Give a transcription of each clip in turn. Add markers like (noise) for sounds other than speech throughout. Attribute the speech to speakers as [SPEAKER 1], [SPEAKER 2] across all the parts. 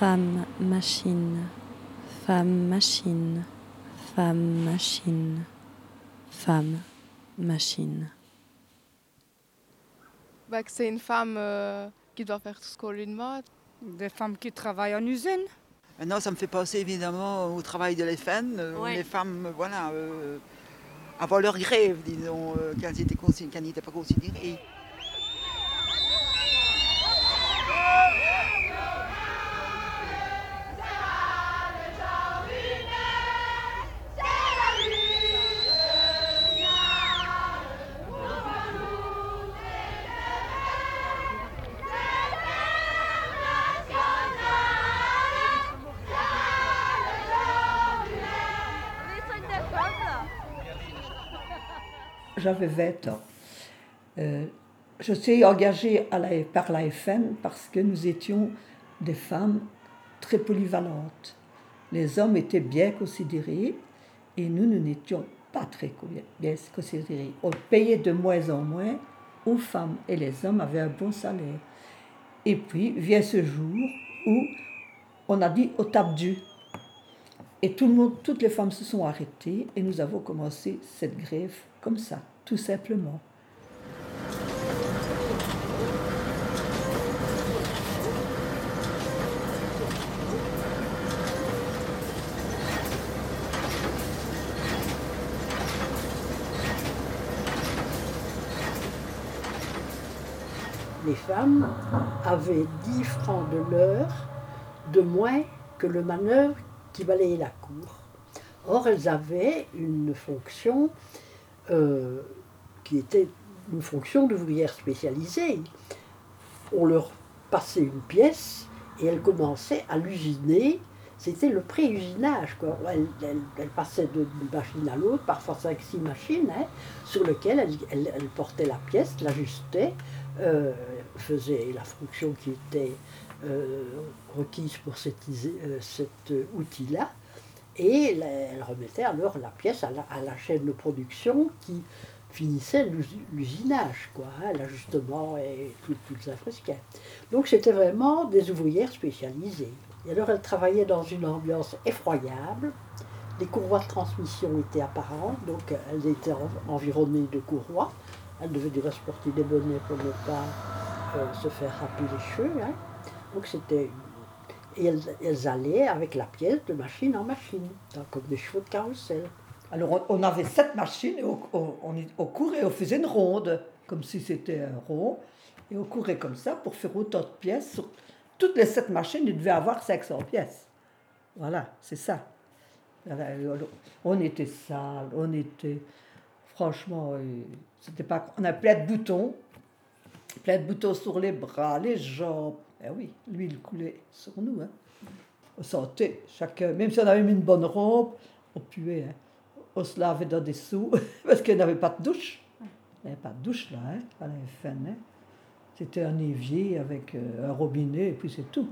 [SPEAKER 1] Femme, machine, femme, machine, femme, machine, femme, machine.
[SPEAKER 2] Bah, que c'est une femme euh, qui doit faire tout ce qu'on lui demande.
[SPEAKER 3] Des femmes qui travaillent en usine.
[SPEAKER 4] Maintenant, ça me fait penser évidemment au travail de les femmes. euh, où
[SPEAKER 1] Ouais.
[SPEAKER 4] Les femmes, euh, voilà, euh, avant leur grève, disons, euh, qu'elles étaient consi- qu'elles n'étaient pas considérées.
[SPEAKER 5] J'avais 20 ans. Euh, je suis engagée par la FM parce que nous étions des femmes très polyvalentes. Les hommes étaient bien considérés et nous, nous n'étions pas très bien considérés. On payait de moins en moins aux femmes et les hommes avaient un bon salaire. Et puis vient ce jour où on a dit au tape du. Et tout le monde, toutes les femmes se sont arrêtées et nous avons commencé cette grève comme ça, tout simplement.
[SPEAKER 6] les femmes avaient 10 francs de l'heure de moins que le manœuvre qui balayait la cour. Or, elles avaient une fonction euh, qui était une fonction d'ouvrière spécialisée. On leur passait une pièce et elles commençaient à l'usiner. C'était le pré-usinage. Elles, elles- passaient d'une machine à l'autre, parfois 5-6 machines, hein, sur lesquelles elles, elles- elles portaient la pièce, l'ajustaient, euh, faisaient la fonction qui était euh, requise pour euh, cet euh, outil-là. Et la- elles remettaient alors la pièce à la, la chaîne de production qui finissait l'usi- l'usinage, quoi, hein, l'ajustement et tout, tout ça fresquet. Donc c'était vraiment des ouvrières spécialisées. Et alors elles travaillaient dans une ambiance effroyable. Les courroies de transmission étaient apparentes, donc elles étaient en- environnées de courroies. Elles devaient déjà se porter des bonnets pour ne pas se faire râper les cheveux. hein. Donc c'était elles, elles allaient avec la pièce de machine en machine, dans- comme des chevaux de carrousel.
[SPEAKER 5] Alors on, avait sept machines et on, on, on courait, on faisait une ronde, comme si c'était un rond. Et on courait comme ça pour faire autant de pièces. Toutes les sept machines, il devait avoir 500 pièces. Voilà, c'est ça. On était sales, on était... Franchement, euh, c'était pas... On a plein de boutons, plein de boutons sur les bras, les jambes. Eh oui, l'huile coulait sur nous. Hein. On sentait chacun, même si on avait mis une bonne robe, on puait. hein. On se lavait dans des sous (laughs) parce qu'il n'y avait pas de douche. Il n'y avait pas de douche là, hein, à FN. hein. C'était un évier avec euh, un robinet et puis c'est tout.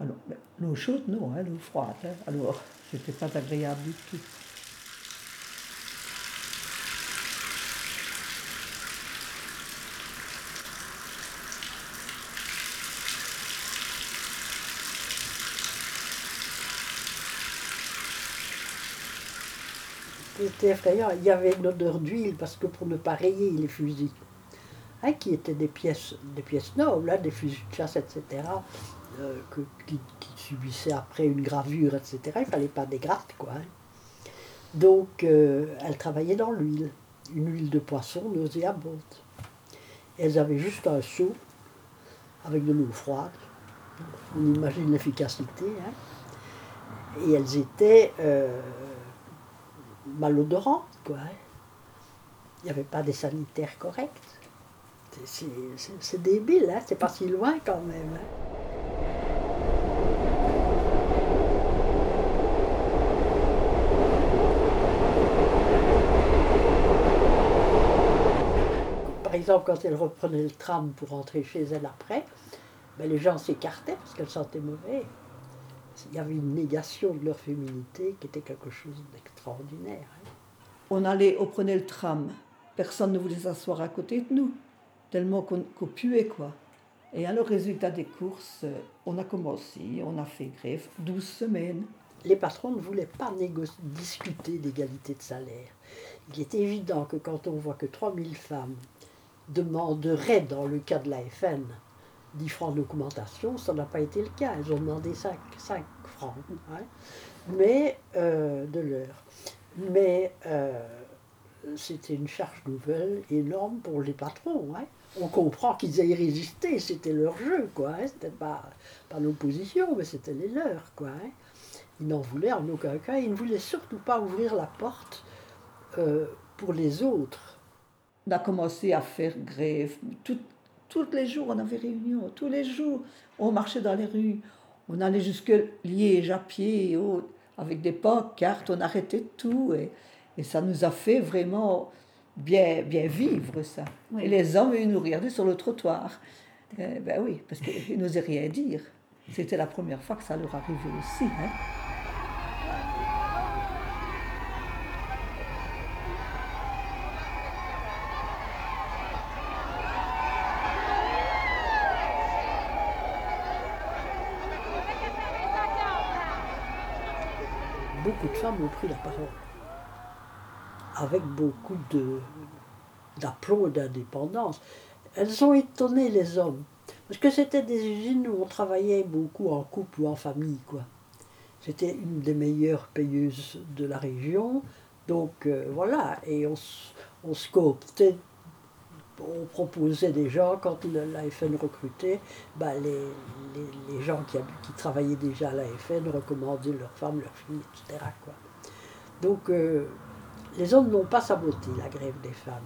[SPEAKER 5] Alors, mais l'eau chaude, non, hein, l'eau froide. hein. Alors, c'était pas agréable du tout.
[SPEAKER 6] Effrayant. Il y avait une odeur d'huile parce que pour ne pas rayer les fusils, hein, qui étaient des pièces, des pièces nobles, hein, des fusils de chasse, etc., euh, que- qui, subissaient après une gravure, etc., il fallait pas des grattes, quoi. hein. Donc, euh, elles travaillaient dans l'huile, une huile de poisson nauséabonde. Elles avaient juste un seau avec de l'eau froide. On imagine l'efficacité. Et elles étaient euh, malodorantes, quoi. hein. Il n'y avait pas des sanitaires corrects. C'est débile, hein. c'est pas si loin quand même. hein. Par exemple, quand elle reprenait le tram pour rentrer chez elle après, ben, les gens s'écartaient parce qu'elle sentait mauvais. Il y avait une négation de leur féminité qui était quelque chose d'extraordinaire. hein.
[SPEAKER 5] On allait, on prenait le tram. Personne ne voulait s'asseoir à côté de nous, tellement qu'on qu'on puait, quoi. Et alors, résultat des courses, euh, on a commencé, on a fait grève 12 semaines.
[SPEAKER 6] Les patrons ne voulaient pas discuter d'égalité de salaire. Il est évident que quand on voit que 3000 femmes demanderaient, dans le cas de la FN, 10 francs d'augmentation, ça n'a pas été le cas. Elles ont demandé 5, 5 francs hein, mais, euh, de l'heure. Mais euh, c'était une charge nouvelle énorme pour les patrons. hein. On comprend qu'ils aient résisté, c'était leur jeu, quoi. Hein. C'était pas, pas l'opposition, mais c'était les leurs, quoi. hein. Ils n'en voulaient en aucun cas. Ils ne voulaient surtout pas ouvrir la porte euh, pour les autres.
[SPEAKER 5] On a commencé à faire grève. Tous les jours, on avait réunion. Tous les jours, on marchait dans les rues. On allait jusque Liège à pied, et autres, avec des pancartes. On arrêtait tout. Et, et ça nous a fait vraiment bien, bien vivre, ça.
[SPEAKER 7] Oui.
[SPEAKER 5] Et les hommes, ils nous regardaient sur le trottoir. Eh ben oui, parce qu'ils n'osaient rien dire. C'était la première fois que ça leur arrivait aussi. hein.
[SPEAKER 6] Beaucoup de femmes ont pris la parole. Avec beaucoup d'aplomb et d'indépendance. Elles ont étonné les hommes. Parce que c'était des usines où on travaillait beaucoup en couple ou en famille, quoi. C'était une des meilleures payeuses de la région. Donc euh, voilà, et on, on se cooptait, on proposait des gens, quand le- la FN recrutait, bah, les, les, les gens qui, qui travaillaient déjà à la FN recommandaient leurs femmes, leurs filles, etc. Quoi. Donc euh, les hommes n'ont pas saboté la grève des femmes.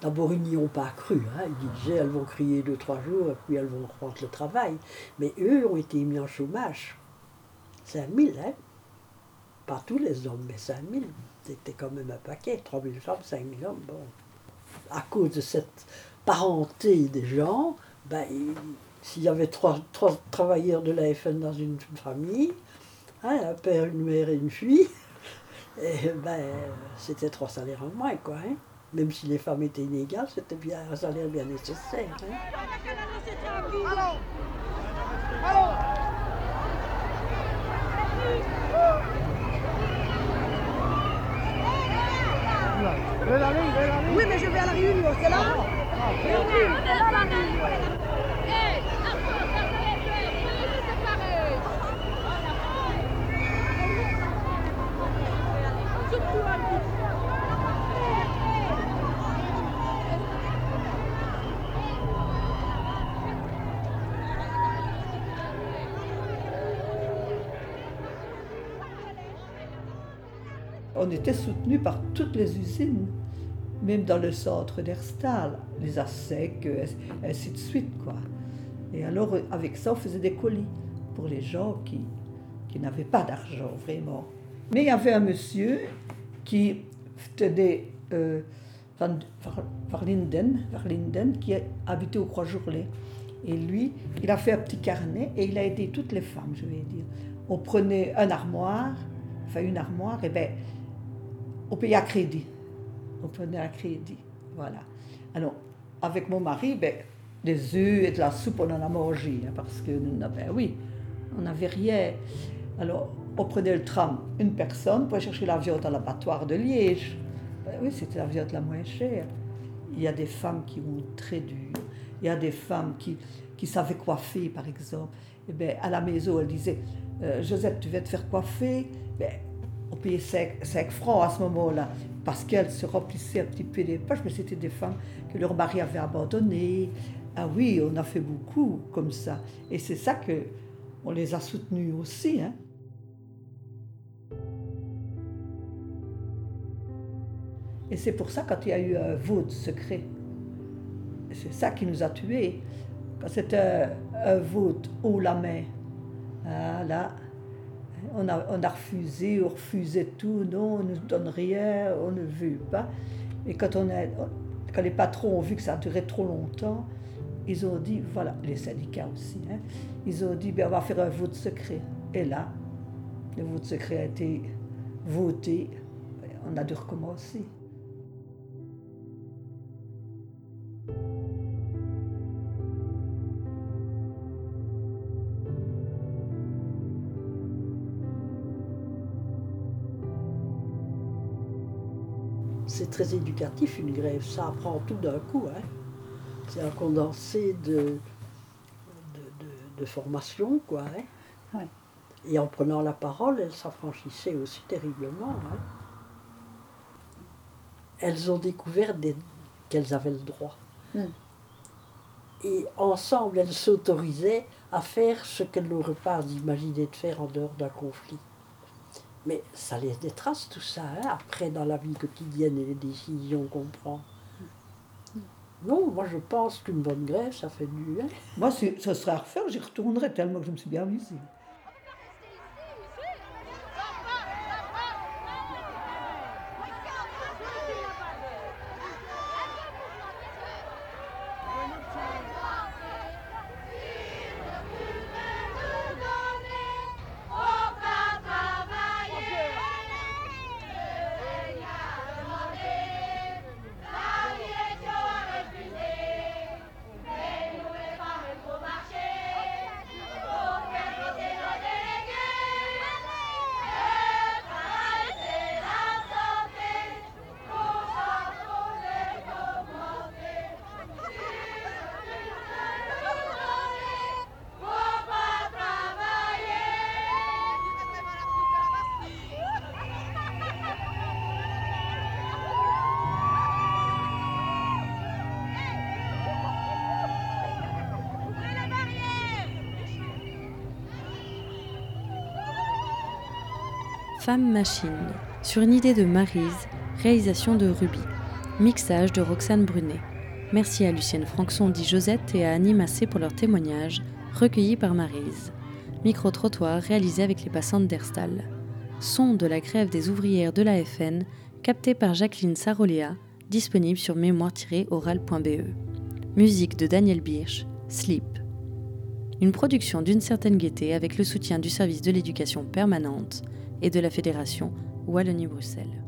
[SPEAKER 6] D'abord, ils n'y ont pas cru. Hein. Ils disaient, elles vont crier deux, trois jours, et puis elles vont reprendre le travail. Mais eux ont été mis en chômage. 5000, hein Pas tous les hommes, mais 5000. C'était quand même un paquet. 3000 femmes, 5000 hommes, bon. À cause de cette parenté des gens, ben, il- s'il y avait trois, trois travailleurs de la FN dans une famille, hein, un père, une mère et une fille, (laughs) et ben, c'était trois salaires en moins, quoi. hein. Même si les femmes étaient inégales, c'était bien un salaire bien nécessaire. hein.
[SPEAKER 8] Oui, mais je vais à la réunion, c'est là
[SPEAKER 5] On était soutenu par toutes les usines, même dans le centre d'Erstal, les euh, ainsi de suite. Quoi. Et alors, avec ça, on faisait des colis pour les gens qui, qui n'avaient pas d'argent, vraiment. Mais il y avait un monsieur qui tenait euh, Van, Var- Varlinden, qui habitait au Croix-Jourlet. Et lui, il a fait un petit carnet et il a aidé toutes les femmes, je vais dire. On prenait un armoire, enfin une armoire, et ben on payait à crédit. On prenait à crédit. Voilà. Alors, avec mon mari, ben, des œufs et de la soupe, on en a mangé, hein, parce que, nous n'avait- oui, on n'avait rien. Alors, on prenait le tram, une personne, pour chercher la viande à l'abattoir de Liège. Ben oui, c'était la viande la moins chère. Il y a des femmes qui ont très dur. Il y a des femmes qui, qui savaient coiffer, par exemple. Et ben, à la maison, elle disait Euh, Josette, tu vas te faire coiffer ben, On payait 5, francs à ce moment-là, parce qu'elles se remplissaient un petit peu les poches, mais c'était des femmes que leur mari avait abandonnées. Ah oui, on a fait beaucoup comme ça. Et c'est ça que on les a soutenues aussi. Hein. Et c'est pour ça, quand il y a eu un vote secret, c'est ça qui nous a tués. Quand c'était un, un vote haut la main, là, on a, refusé, on refusait tout, non, on ne nous donne rien, on ne veut pas. Et quand les patrons ont vu que ça durait trop longtemps, ils ont dit, voilà, les syndicats aussi, hein, ils ont dit, ben, on va faire un vote secret. Et là, le vote secret a été voté, on a dû recommencer.
[SPEAKER 6] Très éducatif une grève, ça apprend tout d'un coup. Hein. C'est un condensé de, de, de- de formation, quoi. hein.
[SPEAKER 7] Ouais.
[SPEAKER 6] Et en prenant la parole, elles s'affranchissaient aussi terriblement. hein. Elles ont découvert qu'elles avaient le droit.
[SPEAKER 7] Mm.
[SPEAKER 6] Et ensemble, elles s'autorisaient à faire ce qu'elles n'auraient pas imaginé de faire en dehors d'un conflit. Mais ça laisse des traces, tout ça, hein, après dans la vie quotidienne et les décisions qu'on prend. Non, moi je pense qu'une bonne grève, ça fait du.
[SPEAKER 5] Moi, ce serait à refaire, j'y retournerais tellement que je me suis bien amusée.
[SPEAKER 1] Femme Machine, sur une idée de Marise, réalisation de Ruby, mixage de Roxane Brunet. Merci à Lucienne Franxon dit Josette et à Annie Massé pour leurs témoignages, recueillis par Marise. Micro-trottoir réalisé avec les passantes d'Erstal. Son de la grève des ouvrières de la FN, capté par Jacqueline Saroléa, disponible sur mémoire-oral.be. Musique de Daniel Birch, Sleep. Une production d'une certaine gaieté avec le soutien du service de l'éducation permanente et de la Fédération Wallonie-Bruxelles.